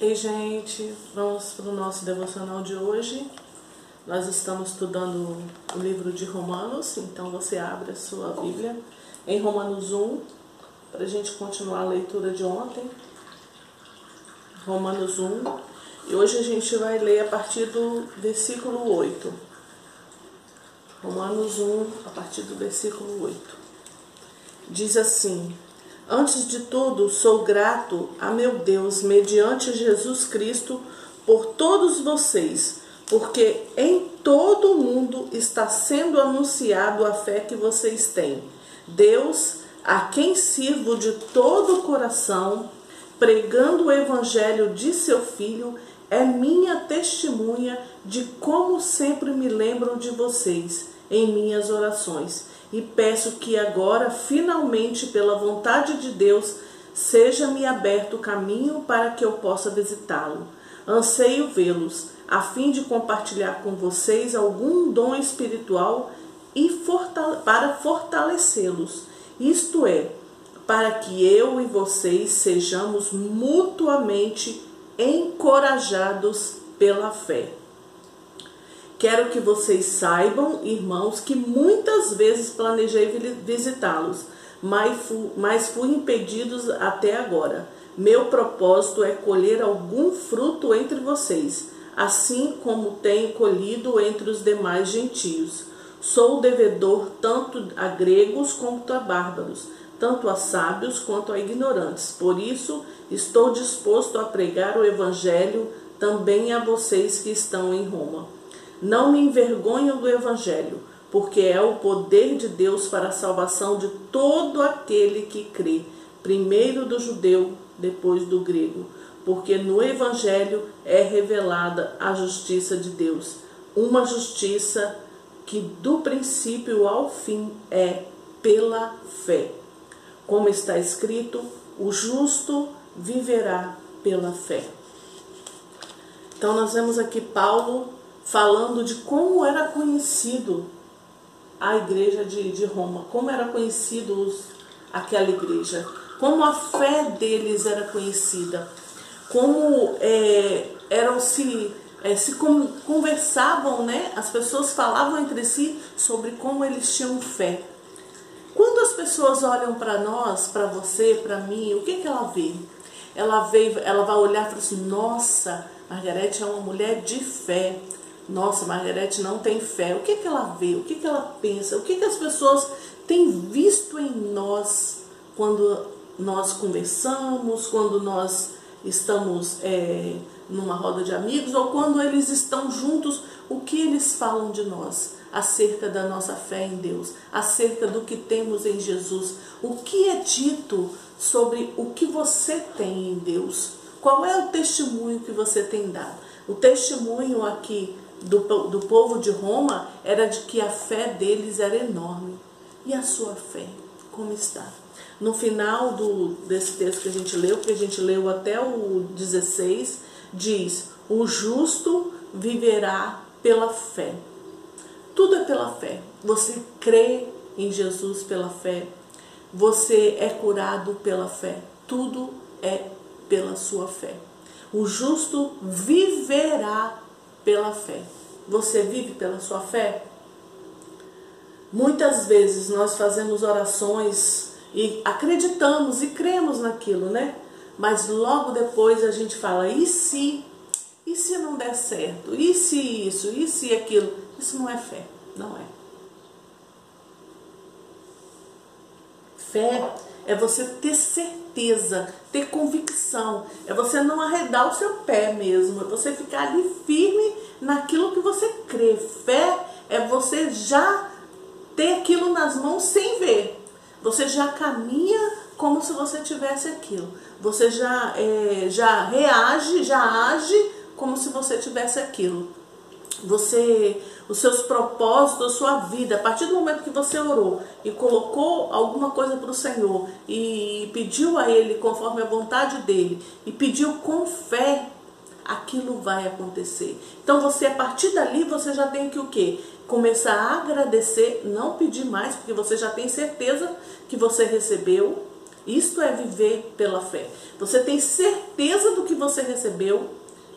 Ei, gente, vamos para o nosso devocional de hoje. Nós estamos estudando o livro de Romanos, então você abre a sua Bíblia em Romanos 1, para a gente continuar a leitura de ontem. Romanos 1, e hoje a gente vai ler a partir do versículo 8. Romanos 1, a partir do versículo 8. Diz assim: Antes de tudo, sou grato a meu Deus, mediante Jesus Cristo, por todos vocês, porque em todo o mundo está sendo anunciado a fé que vocês têm. Deus, a quem sirvo de todo o coração, pregando o evangelho de seu filho, é minha testemunha de como sempre me lembram de vocês em minhas orações e peço que agora, finalmente, pela vontade de Deus, seja-me aberto o caminho para que eu possa visitá-lo. Anseio vê-los, a fim de compartilhar com vocês algum dom espiritual e fortale para fortalecê-los, isto é, para que eu e vocês sejamos mutuamente encorajados pela fé. Quero que vocês saibam, irmãos, que muitas vezes planejei visitá-los, mas fui impedidos até agora. Meu propósito é colher algum fruto entre vocês, assim como tenho colhido entre os demais gentios. Sou devedor tanto a gregos quanto a bárbaros, tanto a sábios quanto a ignorantes. Por isso, estou disposto a pregar o evangelho também a vocês que estão em Roma. Não me envergonho do Evangelho, porque é o poder de Deus para a salvação de todo aquele que crê, primeiro do judeu, depois do grego. Porque no Evangelho é revelada a justiça de Deus, uma justiça que do princípio ao fim é pela fé. Como está escrito, o justo viverá pela fé. Então, nós vemos aqui Paulo falando de como era conhecido a igreja de, de Roma, como era conhecido os, aquela igreja, como a fé deles era conhecida, como é, eram se é, se conversavam, né? As pessoas falavam entre si sobre como eles tinham fé. Quando as pessoas olham para nós, para você, para mim, o que, que ela vê? Ela vê, ela vai olhar e falar assim: Nossa, Margarete é uma mulher de fé nossa, Margarete não tem fé. O que, que ela vê? O que, que ela pensa? O que, que as pessoas têm visto em nós quando nós conversamos, quando nós estamos é, numa roda de amigos ou quando eles estão juntos? O que eles falam de nós? Acerca da nossa fé em Deus, acerca do que temos em Jesus. O que é dito sobre o que você tem em Deus? Qual é o testemunho que você tem dado? O testemunho aqui do, do povo de Roma era de que a fé deles era enorme. E a sua fé, como está? No final do, desse texto que a gente leu, que a gente leu até o 16, diz: O justo viverá pela fé. Tudo é pela fé. Você crê em Jesus pela fé. Você é curado pela fé. Tudo é pela sua fé. O justo viverá pela fé. Você vive pela sua fé? Muitas vezes nós fazemos orações e acreditamos e cremos naquilo, né? Mas logo depois a gente fala: e se? E se não der certo? E se isso? E se aquilo? Isso não é fé, não é. Fé é você ter certeza, ter convicção, é você não arredar o seu pé mesmo, é você ficar ali firme naquilo que você crê. Fé é você já ter aquilo nas mãos sem ver. Você já caminha como se você tivesse aquilo. Você já, é, já reage, já age como se você tivesse aquilo. Você, os seus propósitos, a sua vida, a partir do momento que você orou e colocou alguma coisa para o Senhor e pediu a Ele conforme a vontade dele e pediu com fé, aquilo vai acontecer. Então você a partir dali você já tem que o quê? Começar a agradecer, não pedir mais, porque você já tem certeza que você recebeu Isto é viver pela fé. Você tem certeza do que você recebeu.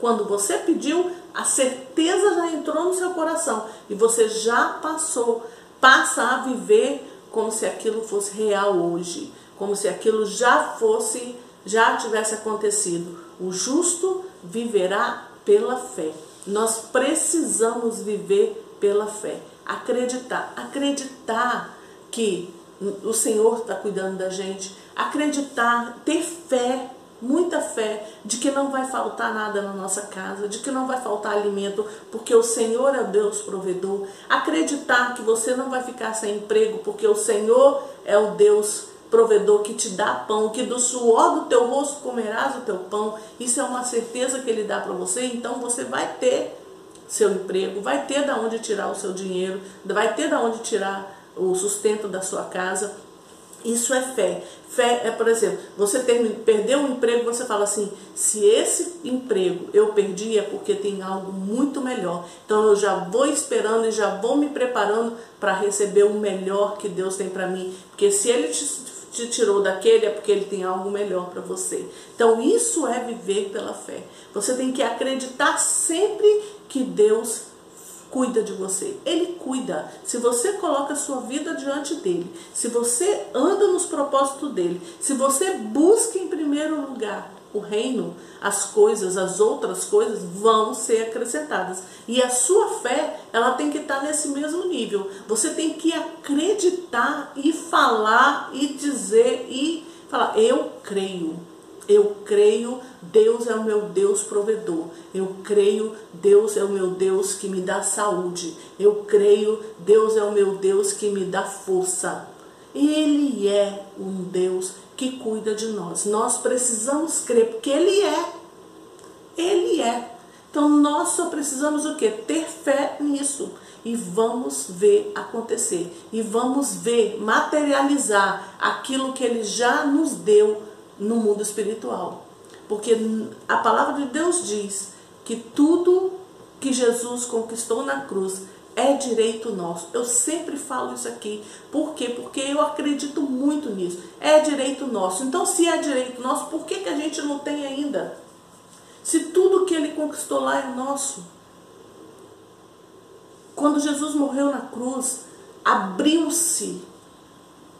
Quando você pediu, a certeza já entrou no seu coração e você já passou, passa a viver como se aquilo fosse real hoje, como se aquilo já fosse, já tivesse acontecido. O justo viverá pela fé. Nós precisamos viver pela fé. Acreditar, acreditar que o Senhor está cuidando da gente, acreditar, ter fé, muita fé de que não vai faltar nada na nossa casa, de que não vai faltar alimento, porque o Senhor é Deus provedor. Acreditar que você não vai ficar sem emprego, porque o Senhor é o Deus provedor que te dá pão, que do suor do teu rosto comerás o teu pão. Isso é uma certeza que ele dá para você, então você vai ter seu emprego, vai ter da onde tirar o seu dinheiro, vai ter da onde tirar o sustento da sua casa. Isso é fé. Fé é, por exemplo, você ter, perdeu um emprego, você fala assim: se esse emprego eu perdi é porque tem algo muito melhor. Então eu já vou esperando e já vou me preparando para receber o melhor que Deus tem para mim. Porque se Ele te, te tirou daquele é porque Ele tem algo melhor para você. Então isso é viver pela fé. Você tem que acreditar sempre que Deus cuida de você. Ele cuida. Se você coloca a sua vida diante dele, se você anda nos propósitos dele, se você busca em primeiro lugar o reino, as coisas, as outras coisas vão ser acrescentadas. E a sua fé, ela tem que estar nesse mesmo nível. Você tem que acreditar e falar e dizer e falar: Eu creio. Eu creio, Deus é o meu Deus provedor. Eu creio, Deus é o meu Deus que me dá saúde. Eu creio, Deus é o meu Deus que me dá força. Ele é um Deus que cuida de nós. Nós precisamos crer, porque Ele é. Ele é. Então nós só precisamos o quê? Ter fé nisso. E vamos ver acontecer. E vamos ver materializar aquilo que Ele já nos deu no mundo espiritual. Porque a palavra de Deus diz que tudo que Jesus conquistou na cruz é direito nosso. Eu sempre falo isso aqui. Por quê? Porque eu acredito muito nisso. É direito nosso. Então, se é direito nosso, por que, que a gente não tem ainda? Se tudo que ele conquistou lá é nosso. Quando Jesus morreu na cruz, abriu-se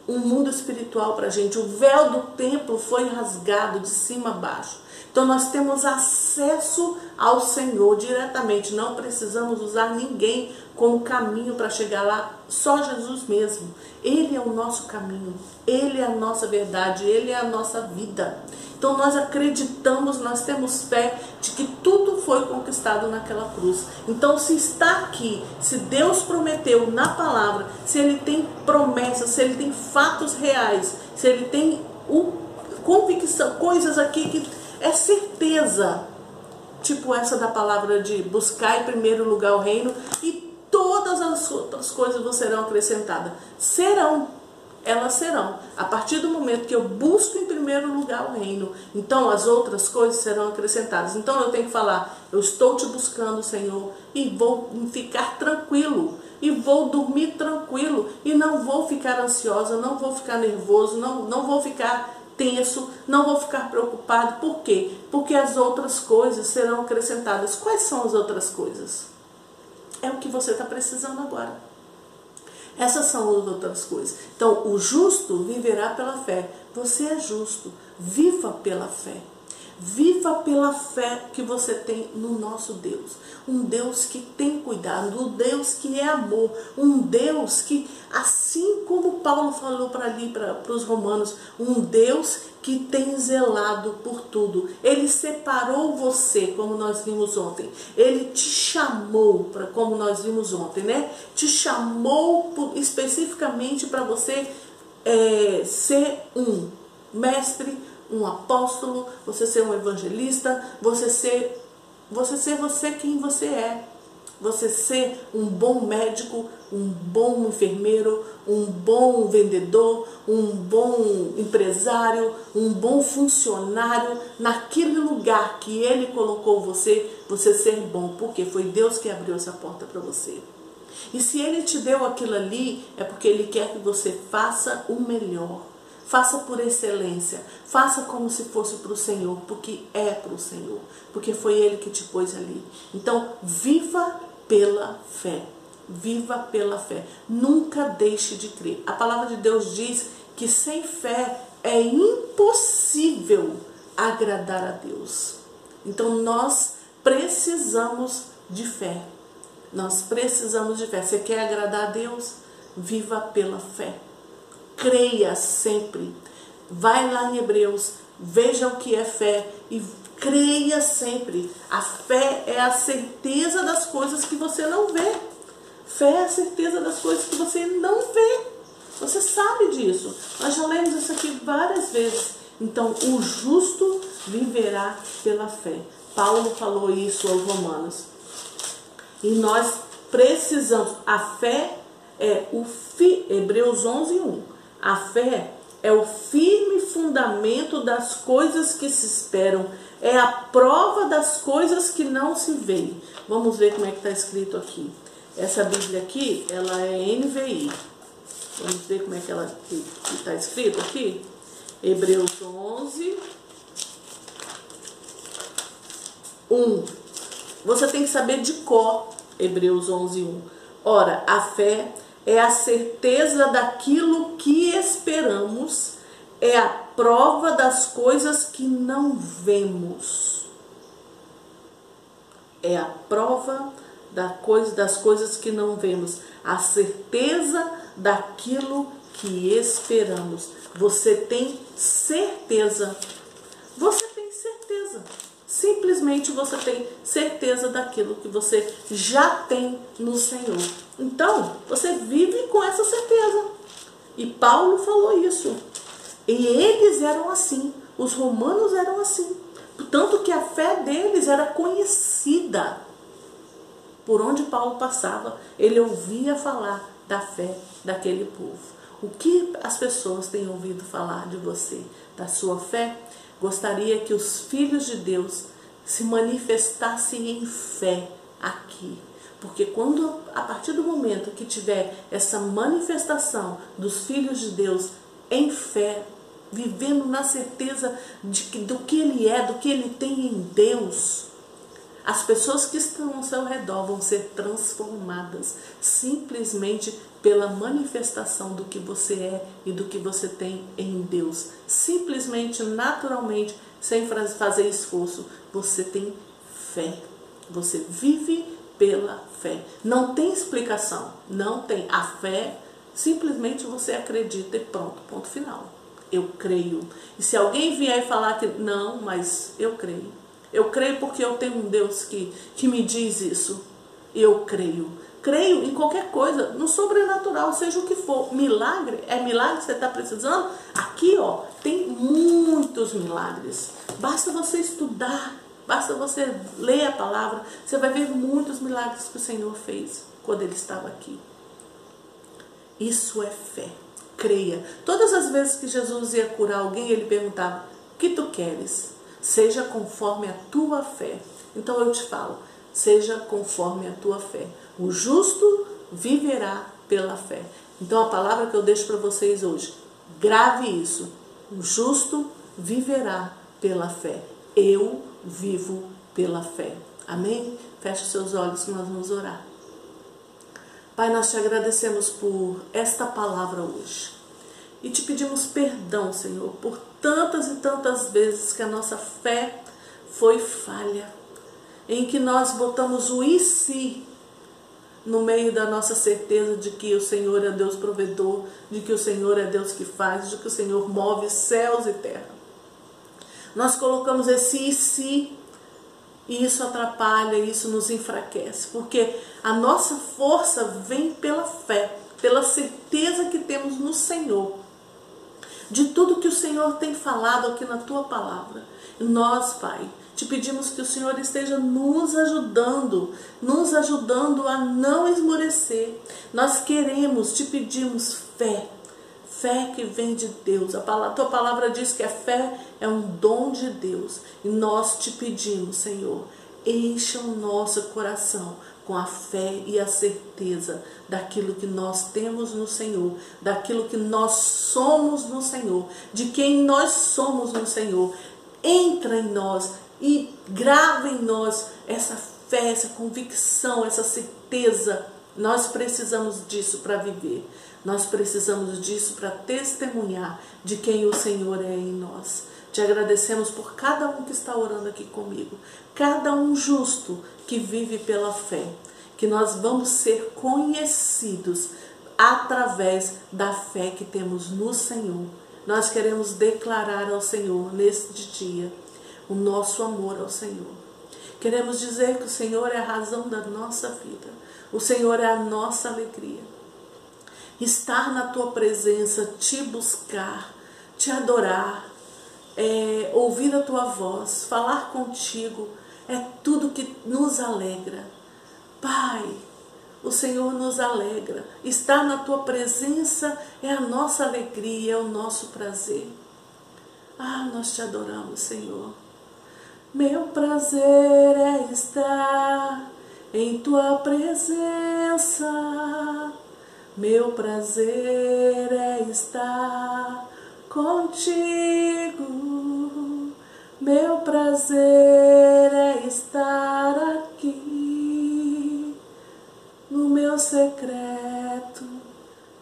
um mundo espiritual para a gente. O véu do templo foi rasgado de cima a baixo. Então nós temos acesso ao Senhor diretamente. Não precisamos usar ninguém como caminho para chegar lá, só Jesus mesmo. Ele é o nosso caminho, ele é a nossa verdade, ele é a nossa vida. Então nós acreditamos, nós temos fé de que tudo foi conquistado naquela cruz. Então se está aqui, se Deus prometeu na palavra, se ele tem promessas, se ele tem fatos reais, se ele tem o, convicção, coisas aqui que é certeza. Tipo essa da palavra de buscar em primeiro lugar o reino e todas as outras coisas serão acrescentadas. Serão, elas serão. A partir do momento que eu busco em primeiro lugar o reino, então as outras coisas serão acrescentadas. Então eu tenho que falar, eu estou te buscando, Senhor, e vou ficar tranquilo. E vou dormir tranquilo. E não vou ficar ansiosa, não vou ficar nervoso, não, não vou ficar tenso, não vou ficar preocupado. Por quê? Porque as outras coisas serão acrescentadas. Quais são as outras coisas? É o que você está precisando agora. Essas são as outras coisas. Então, o justo viverá pela fé. Você é justo. Viva pela fé. Viva pela fé que você tem no nosso Deus. Um Deus que tem cuidado, um Deus que é amor, um Deus que, assim como Paulo falou para ali, para os romanos, um Deus que tem zelado por tudo. Ele separou você, como nós vimos ontem. Ele te chamou, para como nós vimos ontem, né? Te chamou por, especificamente para você é, ser um mestre um apóstolo, você ser um evangelista, você ser você ser você quem você é. Você ser um bom médico, um bom enfermeiro, um bom vendedor, um bom empresário, um bom funcionário, naquele lugar que ele colocou você, você ser bom, porque foi Deus que abriu essa porta para você. E se ele te deu aquilo ali, é porque ele quer que você faça o melhor Faça por excelência. Faça como se fosse para o Senhor, porque é para o Senhor. Porque foi Ele que te pôs ali. Então, viva pela fé. Viva pela fé. Nunca deixe de crer. A palavra de Deus diz que sem fé é impossível agradar a Deus. Então, nós precisamos de fé. Nós precisamos de fé. Você quer agradar a Deus? Viva pela fé. Creia sempre. Vai lá em Hebreus, veja o que é fé e creia sempre. A fé é a certeza das coisas que você não vê. Fé é a certeza das coisas que você não vê. Você sabe disso. Nós já lemos isso aqui várias vezes. Então, o justo viverá pela fé. Paulo falou isso aos Romanos. E nós precisamos, a fé é o fi, Hebreus 11, 1. A fé é o firme fundamento das coisas que se esperam, é a prova das coisas que não se veem. Vamos ver como é que está escrito aqui. Essa Bíblia aqui, ela é NVI. Vamos ver como é que ela está escrito aqui. Hebreus 11, 1. Você tem que saber de cor Hebreus 11, 1. Ora, a fé é a certeza daquilo que esperamos, é a prova das coisas que não vemos. É a prova da coisa, das coisas que não vemos, a certeza daquilo que esperamos. Você tem certeza. Você. Simplesmente você tem certeza daquilo que você já tem no Senhor. Então, você vive com essa certeza. E Paulo falou isso. E eles eram assim. Os romanos eram assim. Tanto que a fé deles era conhecida. Por onde Paulo passava, ele ouvia falar da fé daquele povo. O que as pessoas têm ouvido falar de você, da sua fé? Gostaria que os filhos de Deus se manifestassem em fé aqui. Porque quando, a partir do momento que tiver essa manifestação dos filhos de Deus em fé, vivendo na certeza de que, do que ele é, do que ele tem em Deus, as pessoas que estão ao seu redor vão ser transformadas simplesmente pela manifestação do que você é e do que você tem em Deus. Simplesmente, naturalmente, sem fazer esforço, você tem fé. Você vive pela fé. Não tem explicação, não tem. A fé, simplesmente você acredita e pronto, ponto final. Eu creio. E se alguém vier falar que não, mas eu creio. Eu creio porque eu tenho um Deus que, que me diz isso. Eu creio creio em qualquer coisa, no sobrenatural, seja o que for. Milagre, é milagre que você está precisando? Aqui, ó, tem muitos milagres. Basta você estudar, basta você ler a palavra, você vai ver muitos milagres que o Senhor fez quando ele estava aqui. Isso é fé. Creia. Todas as vezes que Jesus ia curar alguém, ele perguntava: que tu queres? Seja conforme a tua fé. Então eu te falo: seja conforme a tua fé. O justo viverá pela fé. Então a palavra que eu deixo para vocês hoje, grave isso. O justo viverá pela fé. Eu vivo pela fé. Amém? Feche seus olhos nós vamos orar. Pai, nós te agradecemos por esta palavra hoje. E te pedimos perdão, Senhor, por tantas e tantas vezes que a nossa fé foi falha, em que nós botamos o e se no meio da nossa certeza de que o Senhor é Deus provedor, de que o Senhor é Deus que faz, de que o Senhor move céus e terra. Nós colocamos esse e se e isso atrapalha, isso nos enfraquece, porque a nossa força vem pela fé, pela certeza que temos no Senhor, de tudo que o Senhor tem falado aqui na tua palavra. Nós, Pai, te pedimos que o Senhor esteja nos ajudando, nos ajudando a não esmorecer. Nós queremos, te pedimos fé, fé que vem de Deus. A tua palavra diz que a fé é um dom de Deus. E nós te pedimos, Senhor, encha o nosso coração com a fé e a certeza daquilo que nós temos no Senhor, daquilo que nós somos no Senhor, de quem nós somos no Senhor. Entra em nós e grava em nós essa fé, essa convicção, essa certeza. Nós precisamos disso para viver. Nós precisamos disso para testemunhar de quem o Senhor é em nós. Te agradecemos por cada um que está orando aqui comigo, cada um justo que vive pela fé, que nós vamos ser conhecidos através da fé que temos no Senhor. Nós queremos declarar ao Senhor neste dia o nosso amor ao Senhor. Queremos dizer que o Senhor é a razão da nossa vida, o Senhor é a nossa alegria. Estar na tua presença, te buscar, te adorar, é, ouvir a tua voz, falar contigo, é tudo que nos alegra. Pai, o Senhor nos alegra. Estar na tua presença é a nossa alegria, é o nosso prazer. Ah, nós te adoramos, Senhor. Meu prazer é estar em tua presença. Meu prazer é estar contigo. Meu prazer é estar aqui no meu secreto,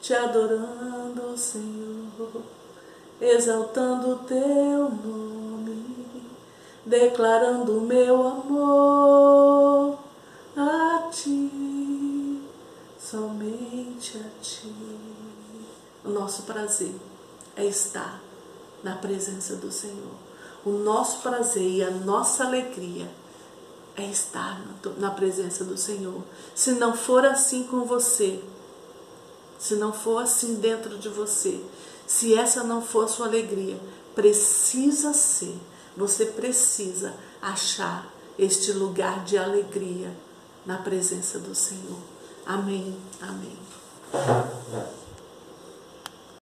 te adorando, Senhor, exaltando o teu nome, declarando meu amor a ti, somente a ti. O nosso prazer é estar na presença do Senhor. O nosso prazer e a nossa alegria é estar na presença do Senhor. Se não for assim com você, se não for assim dentro de você, se essa não for sua alegria, precisa ser, você precisa achar este lugar de alegria na presença do Senhor. Amém. Amém.